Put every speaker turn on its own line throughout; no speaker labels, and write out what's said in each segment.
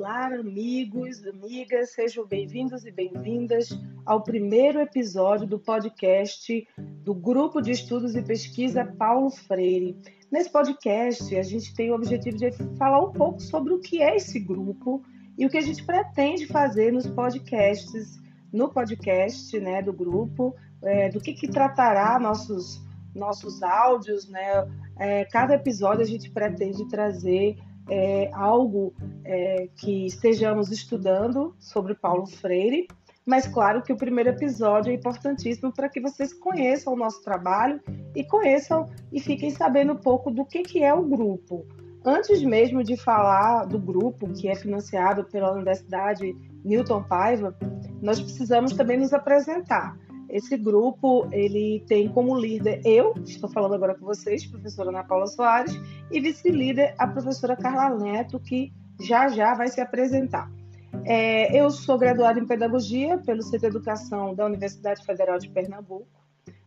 Olá, amigos, amigas, sejam bem-vindos e bem-vindas ao primeiro episódio do podcast do Grupo de Estudos e Pesquisa Paulo Freire. Nesse podcast, a gente tem o objetivo de falar um pouco sobre o que é esse grupo e o que a gente pretende fazer nos podcasts, no podcast né, do grupo, é, do que, que tratará nossos, nossos áudios, né? É, cada episódio a gente pretende trazer é, algo é, que estejamos estudando sobre Paulo Freire, mas claro que o primeiro episódio é importantíssimo para que vocês conheçam o nosso trabalho e conheçam e fiquem sabendo um pouco do que, que é o grupo. Antes mesmo de falar do grupo, que é financiado pela Universidade Newton Paiva, nós precisamos também nos apresentar. Esse grupo ele tem como líder eu, estou falando agora com vocês, professora Ana Paula Soares, e vice-líder a professora Carla Neto, que já já vai se apresentar. É, eu sou graduada em Pedagogia pelo Centro de Educação da Universidade Federal de Pernambuco,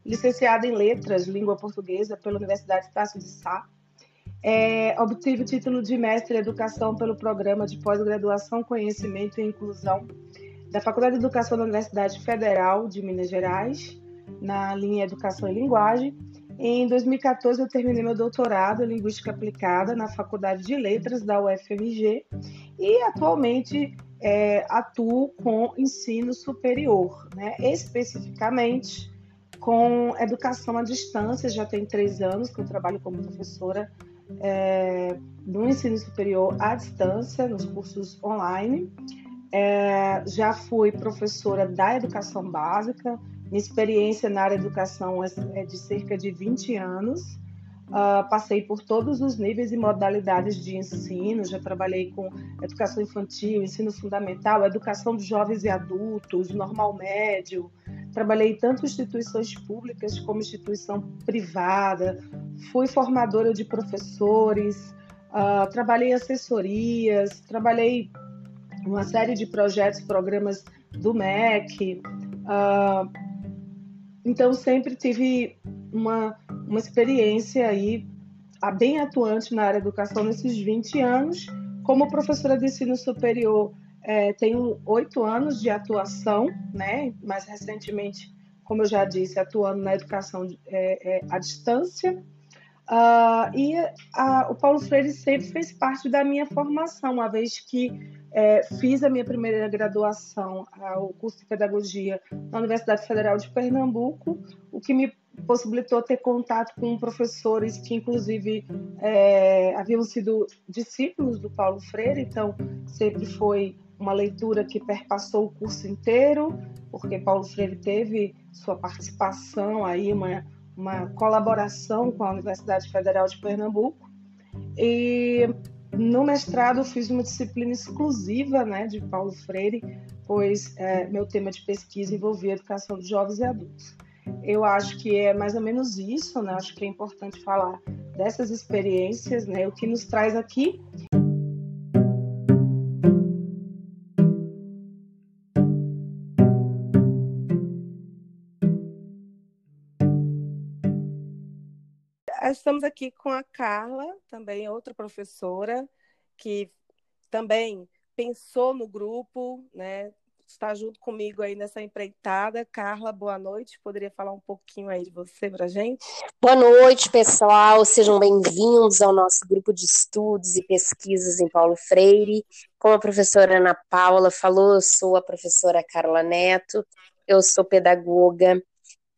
licenciada em Letras, Língua Portuguesa pela Universidade Estácio de Sá. É, obtive o título de mestre em Educação pelo Programa de Pós-Graduação, Conhecimento e Inclusão da Faculdade de Educação da Universidade Federal de Minas Gerais, na linha Educação e Linguagem. Em 2014, eu terminei meu doutorado em Linguística Aplicada na Faculdade de Letras da UFMG e atualmente é, atuo com ensino superior, né? especificamente com educação à distância. Já tem três anos que eu trabalho como professora é, no ensino superior à distância, nos cursos online. É, já fui professora da educação básica, minha experiência na área de educação é, é de cerca de 20 anos. Uh, passei por todos os níveis e modalidades de ensino, já trabalhei com educação infantil, ensino fundamental, educação de jovens e adultos, normal médio. Trabalhei tanto em instituições públicas como instituição privada. Fui formadora de professores, uh, trabalhei assessorias, trabalhei uma série de projetos, programas do MEC. Uh, então, sempre tive uma, uma experiência aí bem atuante na área da educação nesses 20 anos. Como professora de ensino superior, é, tenho oito anos de atuação, né? mais recentemente, como eu já disse, atuando na educação é, é, à distância. Uh, e a, o Paulo Freire sempre fez parte da minha formação, uma vez que é, fiz a minha primeira graduação, o curso de pedagogia na Universidade Federal de Pernambuco, o que me possibilitou ter contato com professores que, inclusive, é, haviam sido discípulos do Paulo Freire, então sempre foi uma leitura que perpassou o curso inteiro, porque Paulo Freire teve sua participação aí, uma, uma colaboração com a Universidade Federal de Pernambuco. E no mestrado, fiz uma disciplina exclusiva né, de Paulo Freire, pois é, meu tema de pesquisa envolvia educação de jovens e adultos. Eu acho que é mais ou menos isso, né? Acho que é importante falar dessas experiências, né? O que nos traz aqui estamos aqui com a Carla, também outra professora, que também pensou no grupo, né? Está junto comigo aí nessa empreitada. Carla, boa noite. Poderia falar um pouquinho aí de você para gente?
Boa noite, pessoal. Sejam bem-vindos ao nosso grupo de estudos e pesquisas em Paulo Freire. Como a professora Ana Paula falou, eu sou a professora Carla Neto. Eu sou pedagoga,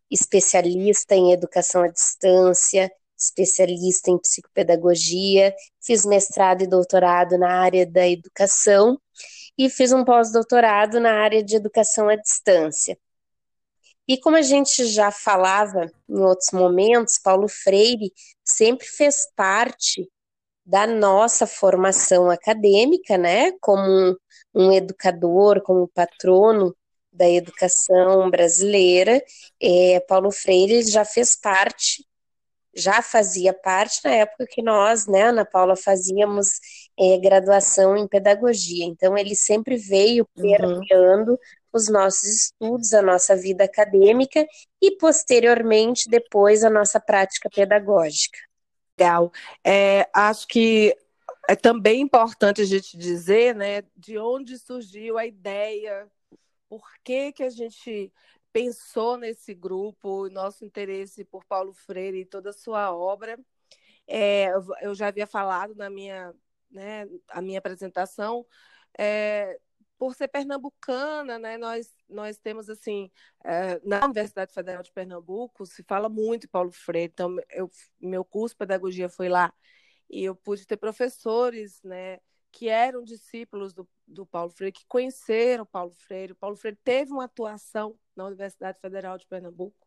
especialista em educação à distância, especialista em psicopedagogia, fiz mestrado e doutorado na área da educação e fiz um pós-doutorado na área de educação à distância. E como a gente já falava em outros momentos, Paulo Freire sempre fez parte da nossa formação acadêmica, né, como um, um educador, como patrono da educação brasileira. É, Paulo Freire já fez parte já fazia parte na época que nós, né, Ana Paula, fazíamos é, graduação em pedagogia. Então, ele sempre veio uhum. permeando uhum. os nossos estudos, a nossa vida acadêmica e, posteriormente, depois, a nossa prática pedagógica.
Legal. É, acho que
é também importante a gente dizer, né, de onde surgiu a ideia, por que que a gente pensou nesse grupo, nosso interesse por Paulo Freire e toda a sua obra. É, eu já havia falado na minha, né, a minha apresentação, é, por ser pernambucana, né, nós, nós temos assim, é, na Universidade Federal de Pernambuco se fala muito Paulo Freire, então eu, meu curso de pedagogia foi lá e eu pude ter professores, né, que eram discípulos do, do Paulo Freire, que conheceram Paulo Freire. O Paulo Freire teve uma atuação na Universidade Federal de Pernambuco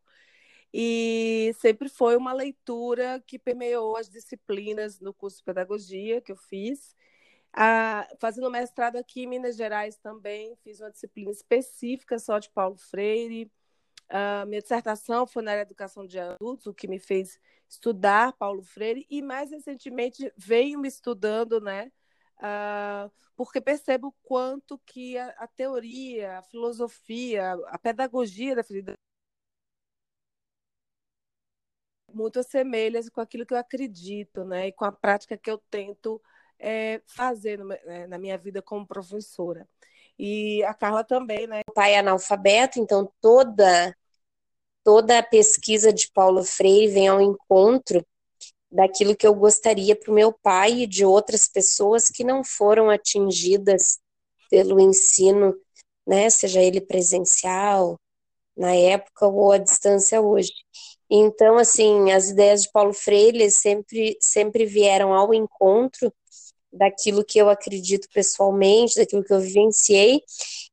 e sempre foi uma leitura que permeou as disciplinas no curso de pedagogia que eu fiz. Ah, fazendo mestrado aqui em Minas Gerais também, fiz uma disciplina específica só de Paulo Freire. Ah, minha dissertação foi na área de educação de adultos, o que me fez estudar Paulo Freire, e mais recentemente venho me estudando, né? Ah, porque percebo quanto que a, a, teoria, a filosofia, a pedagogia da felicidade muito assemelha com aquilo que eu acredito, né? E com a prática que eu tento é, fazer no, né, na minha vida como professora. E a Carla também, né?
O pai é analfabeto, então toda toda a pesquisa de Paulo Freire vem ao encontro daquilo que eu gostaria para o meu pai e de outras pessoas que não foram atingidas pelo ensino, né, seja ele presencial na época ou à distância hoje. Então, assim, as ideias de Paulo Freire sempre sempre vieram ao encontro daquilo que eu acredito pessoalmente, daquilo que eu vivenciei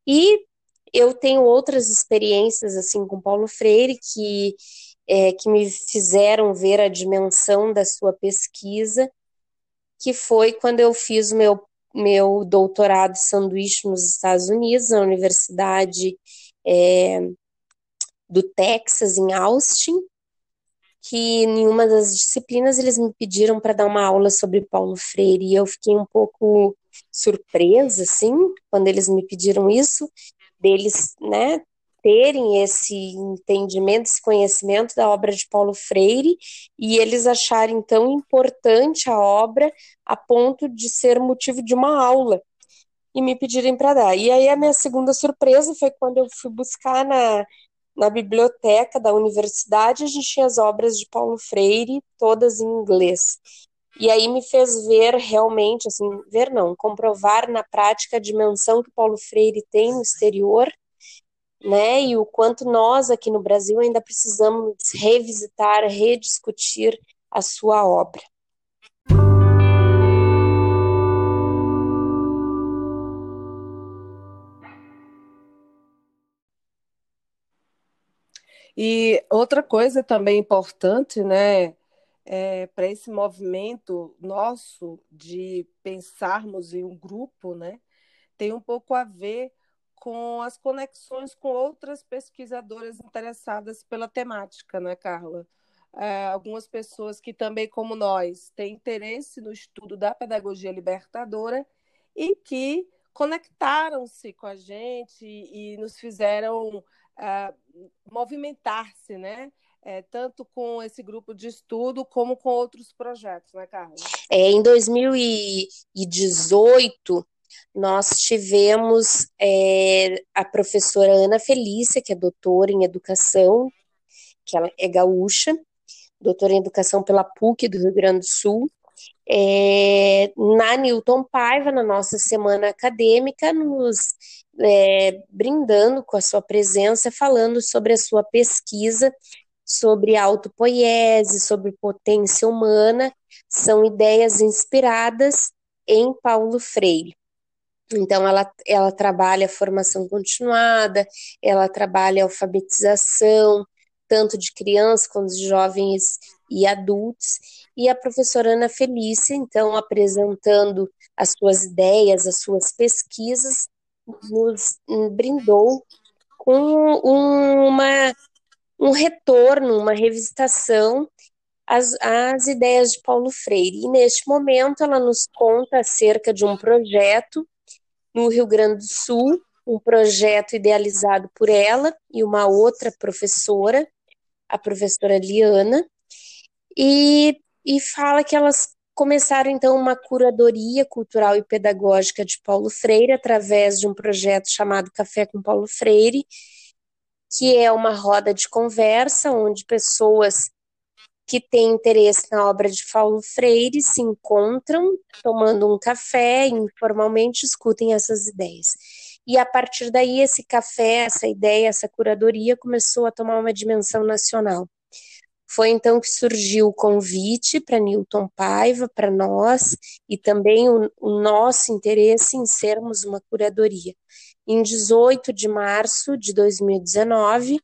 e eu tenho outras experiências assim com Paulo Freire que é, que me fizeram ver a dimensão da sua pesquisa, que foi quando eu fiz meu meu doutorado sanduíche nos Estados Unidos, na Universidade é, do Texas, em Austin, que em uma das disciplinas eles me pediram para dar uma aula sobre Paulo Freire, e eu fiquei um pouco surpresa, assim, quando eles me pediram isso, deles, né, terem esse entendimento, esse conhecimento da obra de Paulo Freire e eles acharem tão importante a obra a ponto de ser motivo de uma aula e me pedirem para dar. E aí a minha segunda surpresa foi quando eu fui buscar na, na biblioteca da universidade, a gente tinha as obras de Paulo Freire, todas em inglês. E aí me fez ver realmente, assim, ver não, comprovar na prática a dimensão que Paulo Freire tem no exterior, né? E o quanto nós aqui no Brasil ainda precisamos revisitar, rediscutir a sua obra.
E outra coisa também importante, né? é, para esse movimento nosso de pensarmos em um grupo, né, tem um pouco a ver com as conexões com outras pesquisadoras interessadas pela temática, né, Carla? É, algumas pessoas que também, como nós, têm interesse no estudo da pedagogia libertadora e que conectaram-se com a gente e, e nos fizeram uh, movimentar-se, né? é, tanto com esse grupo de estudo como com outros projetos, né, Carla?
É, em 2018, nós tivemos é, a professora Ana Felícia, que é doutora em educação, que ela é gaúcha, doutora em educação pela PUC do Rio Grande do Sul, é, na Newton Paiva, na nossa semana acadêmica, nos é, brindando com a sua presença, falando sobre a sua pesquisa sobre autopoiese, sobre potência humana, são ideias inspiradas em Paulo Freire. Então, ela, ela trabalha formação continuada, ela trabalha alfabetização, tanto de crianças quanto de jovens e adultos. E a professora Ana Felícia, então, apresentando as suas ideias, as suas pesquisas, nos brindou com uma um retorno, uma revisitação às ideias de Paulo Freire. E neste momento ela nos conta acerca de um projeto no Rio Grande do Sul, um projeto idealizado por ela e uma outra professora, a professora Liana, e, e fala que elas começaram então uma curadoria cultural e pedagógica de Paulo Freire através de um projeto chamado Café com Paulo Freire, que é uma roda de conversa onde pessoas que têm interesse na obra de Paulo Freire se encontram tomando um café informalmente discutem essas ideias. E a partir daí esse café, essa ideia, essa curadoria começou a tomar uma dimensão nacional. Foi então que surgiu o convite para Newton Paiva, para nós, e também o, o, nosso interesse em sermos uma curadoria. Em 18 de março de 2019,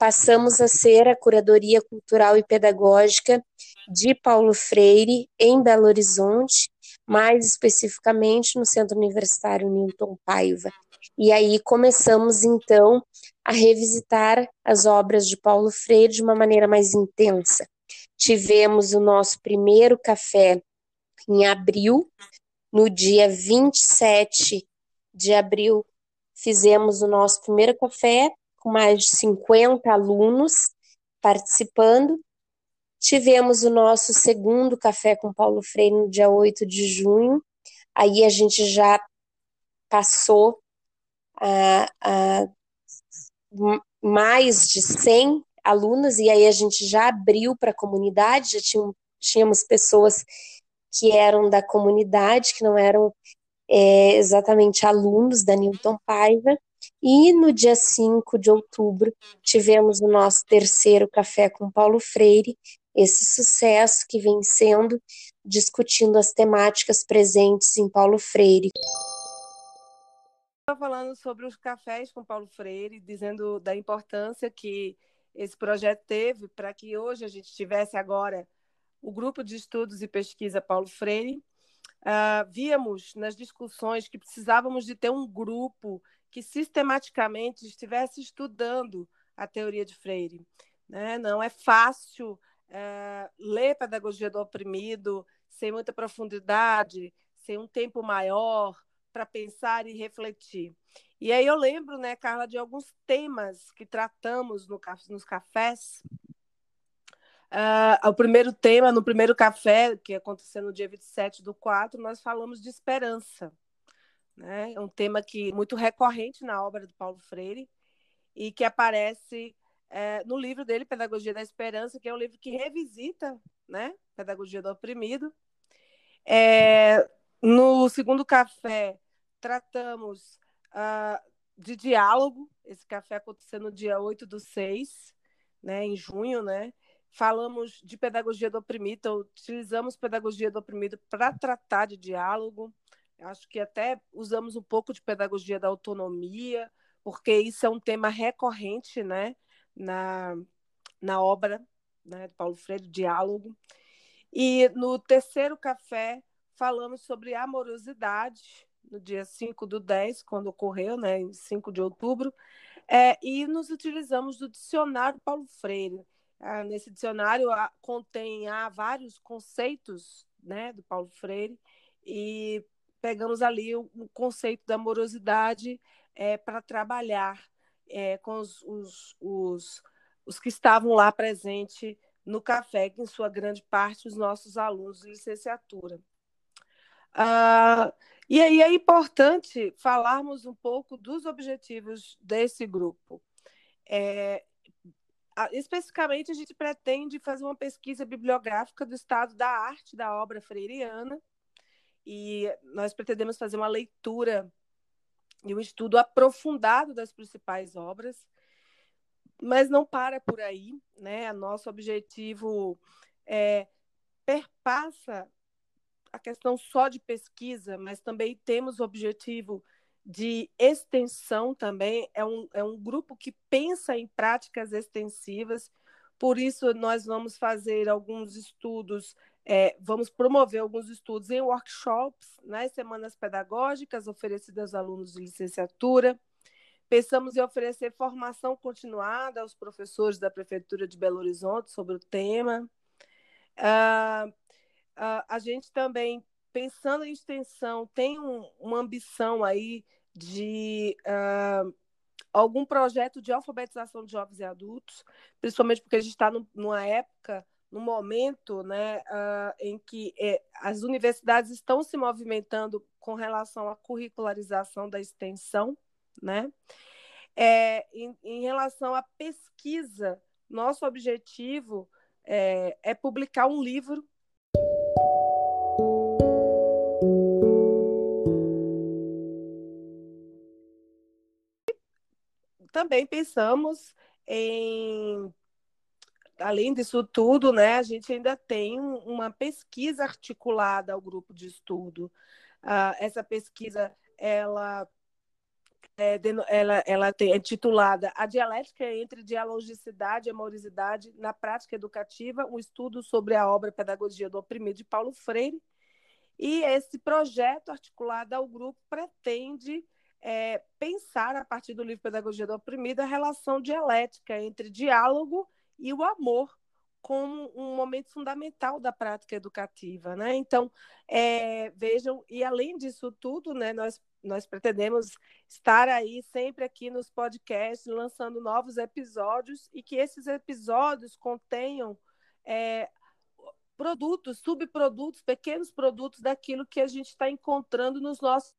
passamos a ser a Curadoria Cultural e Pedagógica de Paulo Freire, em Belo Horizonte, mais especificamente no Centro Universitário Newton Paiva. E aí começamos então a revisitar as obras de Paulo Freire de uma maneira mais intensa. Tivemos o nosso primeiro café em abril, no dia 27 de abril, fizemos o nosso primeiro café com mais de 50 alunos participando. Tivemos o nosso segundo café com Paulo Freire no dia 8 de junho. Aí a gente já passou a, a mais de 100 alunos, e aí a gente já abriu para a comunidade, já tinham, tínhamos pessoas que eram da comunidade, que não eram é, exatamente alunos da Newton Paiva, e no dia 5 de outubro tivemos o nosso terceiro Café com Paulo Freire, esse sucesso que vem sendo discutindo as temáticas presentes em Paulo Freire
falando sobre os cafés com Paulo Freire, dizendo da importância que esse projeto teve para que hoje a gente tivesse agora o grupo de estudos e pesquisa Paulo Freire. Uh, víamos nas discussões que precisávamos de ter um grupo que sistematicamente estivesse estudando a teoria de Freire. Né? Não é fácil uh, ler Pedagogia do Oprimido sem muita profundidade, sem um tempo maior, para pensar e refletir. E aí eu lembro, né, Carla, de alguns temas que tratamos no, nos cafés. Uh, o primeiro tema, no primeiro café, que aconteceu no dia 27 do 4, nós falamos de esperança. Né? É um tema que muito recorrente na obra do Paulo Freire e que aparece é, no livro dele, Pedagogia da Esperança, que é um livro que revisita né, Pedagogia do Oprimido. É, no segundo café, tratamos uh, de diálogo. Esse café aconteceu no dia 8 do 6, né, em junho, né? Falamos de pedagogia do oprimido, então, utilizamos pedagogia do oprimido para tratar de diálogo. Acho que até usamos um pouco de pedagogia da autonomia, porque isso é um tema recorrente né, na, na obra né, de Paulo Freire, diálogo. E no terceiro café, falamos sobre amorosidade, no dia 5 do 10, quando ocorreu, né, em 5 de outubro, é, e nos utilizamos do dicionário Paulo Freire. Ah, nesse dicionário ah, contém ah, vários conceitos né, do Paulo Freire, e pegamos ali o, conceito da amorosidade é, para trabalhar é, com os, os, os, os que estavam lá presentes no café, que em sua grande parte os nossos alunos de licenciatura. Ah, e aí é importante falarmos um pouco dos objetivos desse grupo. É, especificamente, a gente pretende fazer uma pesquisa bibliográfica do estado da arte da obra freiriana, e nós pretendemos fazer uma leitura e um estudo aprofundado das principais obras, mas não para por aí, né? Nosso objetivo é, perpassa a questão só de pesquisa, mas também temos o objetivo de extensão também. É um, é um grupo que pensa em práticas extensivas, por isso nós vamos fazer alguns estudos, é, vamos promover alguns estudos em workshops, nas né, semanas pedagógicas oferecidas aos alunos de licenciatura. Pensamos em oferecer formação continuada aos professores da Prefeitura de Belo Horizonte sobre o tema. Uh, uh, a gente também, pensando em extensão, tem um, uma ambição aí de uh, algum projeto de alfabetização de jovens e adultos, principalmente porque a gente está numa época no momento né, uh, em que é, as universidades estão se movimentando com relação à curricularização da extensão, né? É, em, em, relação à pesquisa, nosso objetivo é, é publicar um livro. Também pensamos em além disso tudo, né, a gente ainda tem uma pesquisa articulada ao grupo de estudo. Uh, essa pesquisa, ela é, ela, ela tem, é titulada A Dialética entre Dialogicidade e Amorosidade na Prática Educativa, um estudo sobre a obra Pedagogia do Oprimido de Paulo Freire. E esse projeto articulado ao grupo pretende é, pensar, a partir do livro Pedagogia do Oprimido, a relação dialética entre diálogo e o amor como um momento fundamental da prática educativa, né? Então, é, vejam, e além disso tudo, né, nós, nós pretendemos estar aí sempre aqui nos podcasts, lançando novos episódios, e que esses episódios contenham é, produtos, subprodutos, pequenos produtos daquilo que a gente está encontrando nos nossos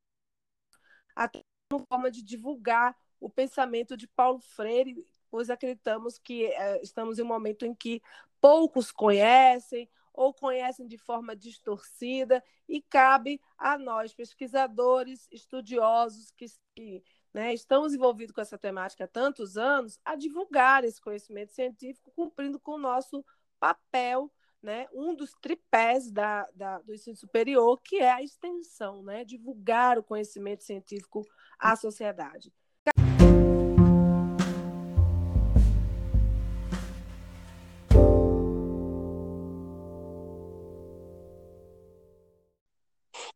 uma forma de divulgar o pensamento de Paulo Freire, pois acreditamos que é, estamos em um momento em que poucos conhecem ou conhecem de forma distorcida e cabe a nós, pesquisadores, estudiosos que, que né, estamos envolvidos com essa temática há tantos anos, a divulgar esse conhecimento científico, cumprindo com o nosso papel, né, um dos tripés da, da, do ensino superior, que é a extensão, né, divulgar o conhecimento científico à sociedade.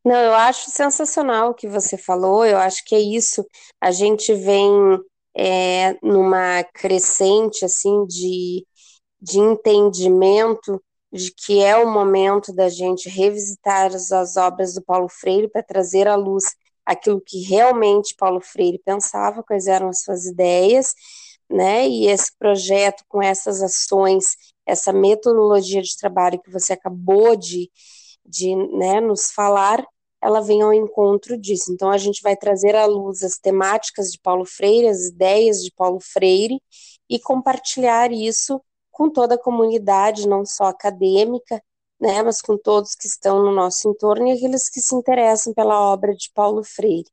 Não, eu acho sensacional o que você falou, eu acho que é isso. A gente vem é, numa crescente, assim, de, de entendimento de que é o momento da gente revisitar as, as obras do Paulo Freire para trazer à luz aquilo que realmente Paulo Freire pensava, quais eram as suas ideias, né? E esse projeto com essas ações, essa metodologia de trabalho que você acabou de, de né, nos falar, ela vem ao encontro disso. Então, a gente vai trazer à luz as temáticas de Paulo Freire, as ideias de Paulo Freire, e compartilhar isso com toda a comunidade, não só acadêmica, né, mas com todos que estão no nosso entorno e aqueles que se interessam pela obra de Paulo Freire.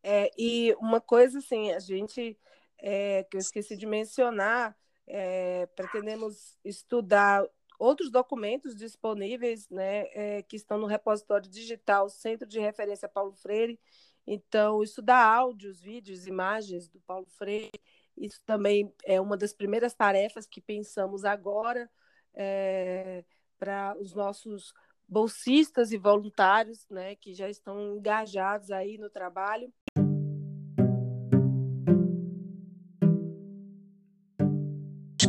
É, e uma coisa assim, a gente, é, que eu esqueci de mencionar, é, pretendemos estudar outros documentos disponíveis, né, é, que estão no repositório digital Centro de Referência Paulo Freire. Então, estudar áudios, vídeos, imagens do Paulo Freire, isso também é uma das primeiras tarefas que pensamos agora é, para os nossos bolsistas e voluntários, né, que já estão engajados aí no trabalho.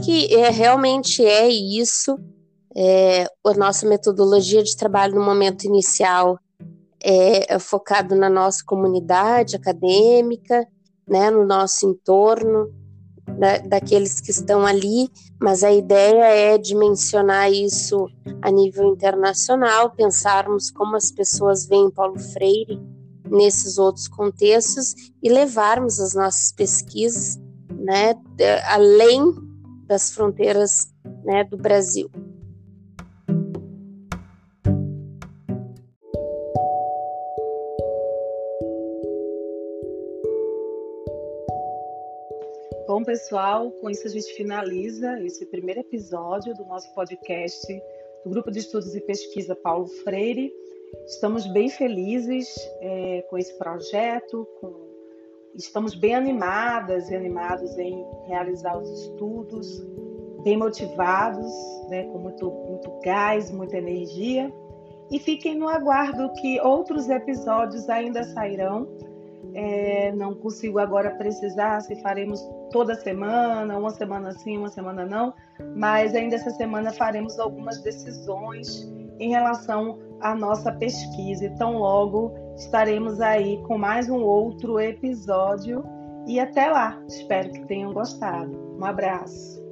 que é, realmente é isso. É, a nossa metodologia de trabalho no momento inicial é, é focado na nossa comunidade acadêmica, né, no nosso entorno, da, daqueles que estão ali, mas a ideia é dimensionar isso a nível internacional, pensarmos como as pessoas veem Paulo Freire nesses outros contextos e levarmos as nossas pesquisas né, além das fronteiras né, do Brasil.
Pessoal, com isso a gente finaliza esse primeiro episódio do nosso podcast do Grupo de Estudos e Pesquisa Paulo Freire. Estamos bem felizes é, com esse projeto, com estamos bem animadas e animados em realizar os estudos, bem motivados, né, com muito, muito gás, muita energia. E fiquem no aguardo que outros episódios ainda sairão. É, não consigo agora precisar se faremos toda semana, uma semana sim, uma semana não, mas ainda essa semana faremos algumas decisões em relação
a nossa pesquisa. E tão logo estaremos aí com mais um outro episódio. E até lá. Espero que tenham gostado. Um abraço.